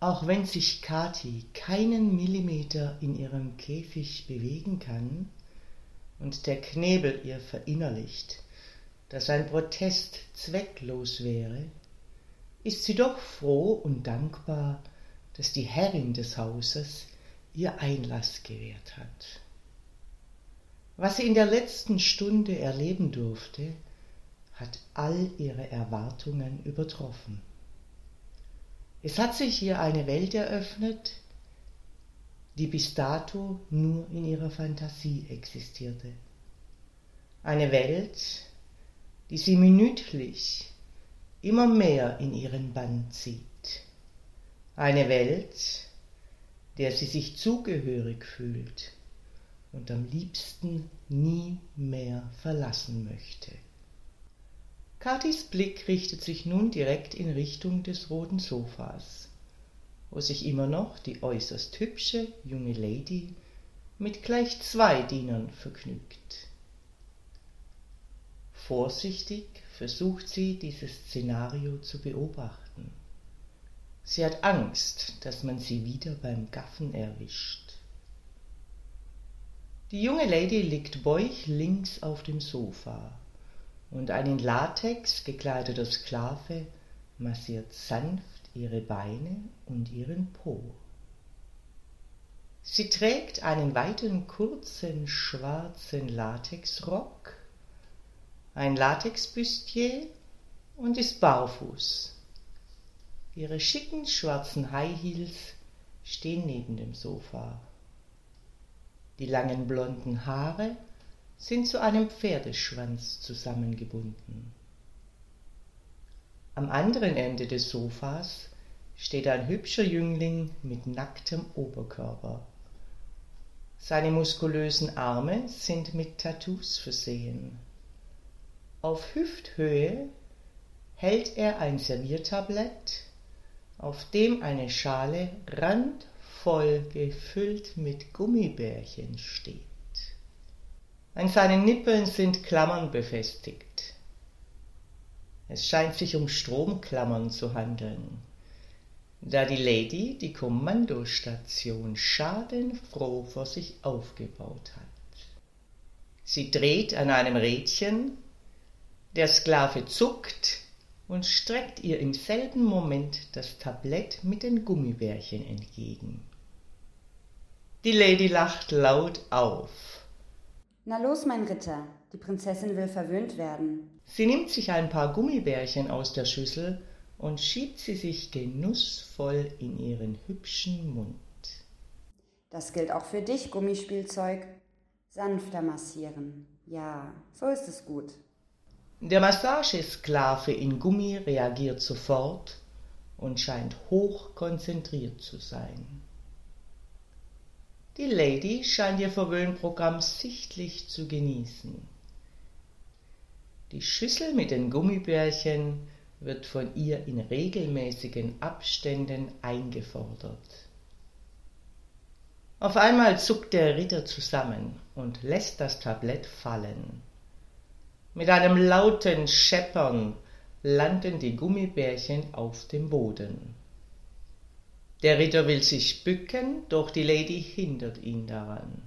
Auch wenn sich Kathi keinen Millimeter in ihrem Käfig bewegen kann und der Knebel ihr verinnerlicht, dass ein Protest zwecklos wäre, ist sie doch froh und dankbar, dass die Herrin des Hauses ihr Einlass gewährt hat. Was sie in der letzten Stunde erleben durfte, hat all ihre Erwartungen übertroffen. Es hat sich hier eine Welt eröffnet, die bis dato nur in ihrer Fantasie existierte. Eine Welt, die sie minütlich immer mehr in ihren Bann zieht. Eine Welt, der sie sich zugehörig fühlt und am liebsten nie mehr verlassen möchte. Katis Blick richtet sich nun direkt in Richtung des roten Sofas, wo sich immer noch die äußerst hübsche junge Lady mit gleich zwei Dienern vergnügt. Vorsichtig versucht sie, dieses Szenario zu beobachten. Sie hat Angst, dass man sie wieder beim Gaffen erwischt. Die junge Lady liegt bäuchlings auf dem Sofa und ein in Latex gekleideter Sklave massiert sanft ihre Beine und ihren Po. Sie trägt einen weiten kurzen schwarzen Latexrock, ein Latexbüstier und ist barfuß. Ihre schicken schwarzen High Heels stehen neben dem Sofa. Die langen blonden Haare sind zu einem Pferdeschwanz zusammengebunden. Am anderen Ende des Sofas steht ein hübscher Jüngling mit nacktem Oberkörper. Seine muskulösen Arme sind mit Tattoos versehen. Auf Hüfthöhe hält er ein Serviertablett, auf dem eine Schale randvoll gefüllt mit Gummibärchen steht. An seinen Nippeln sind Klammern befestigt. Es scheint sich um Stromklammern zu handeln, da die Lady die Kommandostation schadenfroh vor sich aufgebaut hat. Sie dreht an einem Rädchen, der Sklave zuckt und streckt ihr im selben Moment das Tablett mit den Gummibärchen entgegen. Die Lady lacht laut auf. Na los, mein Ritter, die Prinzessin will verwöhnt werden. Sie nimmt sich ein paar Gummibärchen aus der Schüssel und schiebt sie sich genussvoll in ihren hübschen Mund. Das gilt auch für dich, Gummispielzeug. Sanfter massieren. Ja, so ist es gut. Der Massagesklave in Gummi reagiert sofort und scheint hoch konzentriert zu sein. Die Lady scheint ihr Verwöhnprogramm sichtlich zu genießen. Die Schüssel mit den Gummibärchen wird von ihr in regelmäßigen Abständen eingefordert. Auf einmal zuckt der Ritter zusammen und lässt das Tablett fallen. Mit einem lauten Scheppern landen die Gummibärchen auf dem Boden. Der Ritter will sich bücken, doch die Lady hindert ihn daran.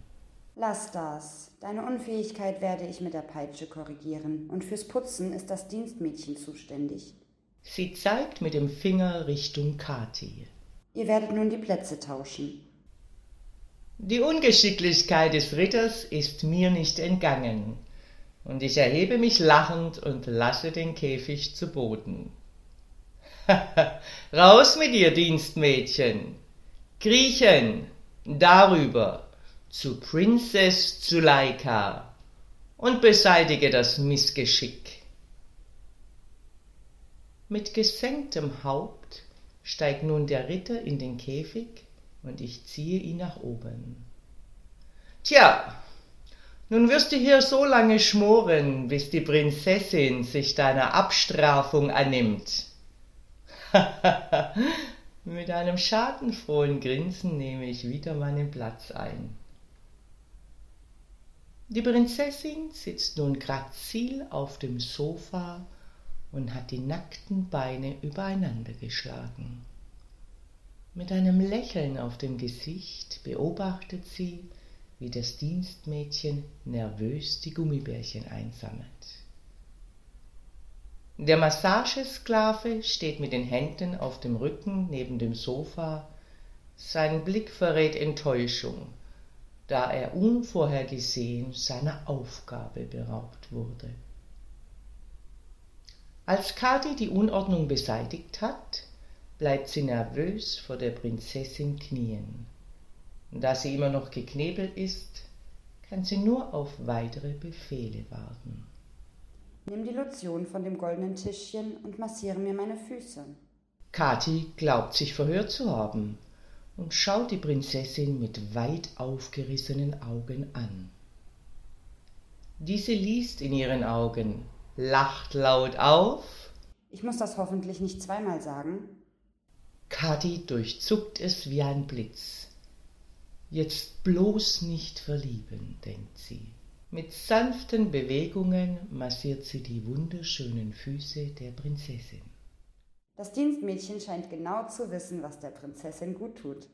Lass das. Deine Unfähigkeit werde ich mit der Peitsche korrigieren, und fürs Putzen ist das Dienstmädchen zuständig. Sie zeigt mit dem Finger Richtung Kathi. Ihr werdet nun die Plätze tauschen. Die Ungeschicklichkeit des Ritters ist mir nicht entgangen, und ich erhebe mich lachend und lasse den Käfig zu Boden. Raus mit dir, Dienstmädchen. Kriechen darüber zu Princess Zuleika und beseitige das Missgeschick. Mit gesenktem Haupt steigt nun der Ritter in den Käfig und ich ziehe ihn nach oben. Tja, nun wirst du hier so lange schmoren, bis die Prinzessin sich deiner Abstrafung annimmt. Mit einem schadenfrohen Grinsen nehme ich wieder meinen Platz ein. Die Prinzessin sitzt nun grazil auf dem Sofa und hat die nackten Beine übereinander geschlagen. Mit einem Lächeln auf dem Gesicht beobachtet sie, wie das Dienstmädchen nervös die Gummibärchen einsammelt. Der Massagesklave steht mit den Händen auf dem Rücken neben dem Sofa. Sein Blick verrät Enttäuschung, da er unvorhergesehen seiner Aufgabe beraubt wurde. Als Kathi die Unordnung beseitigt hat, bleibt sie nervös vor der Prinzessin knien. Da sie immer noch geknebelt ist, kann sie nur auf weitere Befehle warten. Nimm die Lotion von dem goldenen Tischchen und massiere mir meine Füße. Kathi glaubt sich verhört zu haben und schaut die Prinzessin mit weit aufgerissenen Augen an. Diese liest in ihren Augen, lacht laut auf. Ich muss das hoffentlich nicht zweimal sagen. Kathi durchzuckt es wie ein Blitz. Jetzt bloß nicht verlieben, denkt sie. Mit sanften Bewegungen massiert sie die wunderschönen Füße der Prinzessin. Das Dienstmädchen scheint genau zu wissen, was der Prinzessin gut tut.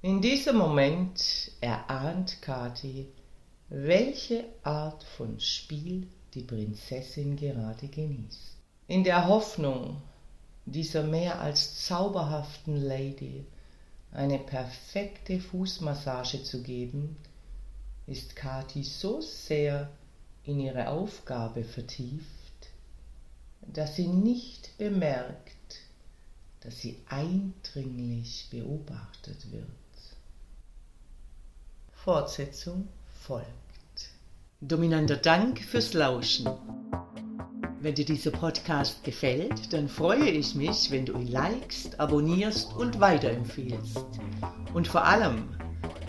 In diesem Moment erahnt Kathi, welche Art von Spiel die Prinzessin gerade genießt. In der Hoffnung, dieser mehr als zauberhaften Lady eine perfekte Fußmassage zu geben, ist Kathi so sehr in ihre Aufgabe vertieft, dass sie nicht bemerkt, dass sie eindringlich beobachtet wird. Fortsetzung folgt. Dominanter Dank fürs Lauschen. Wenn dir dieser Podcast gefällt, dann freue ich mich, wenn du ihn likest, abonnierst und weiterempfiehlst. Und vor allem,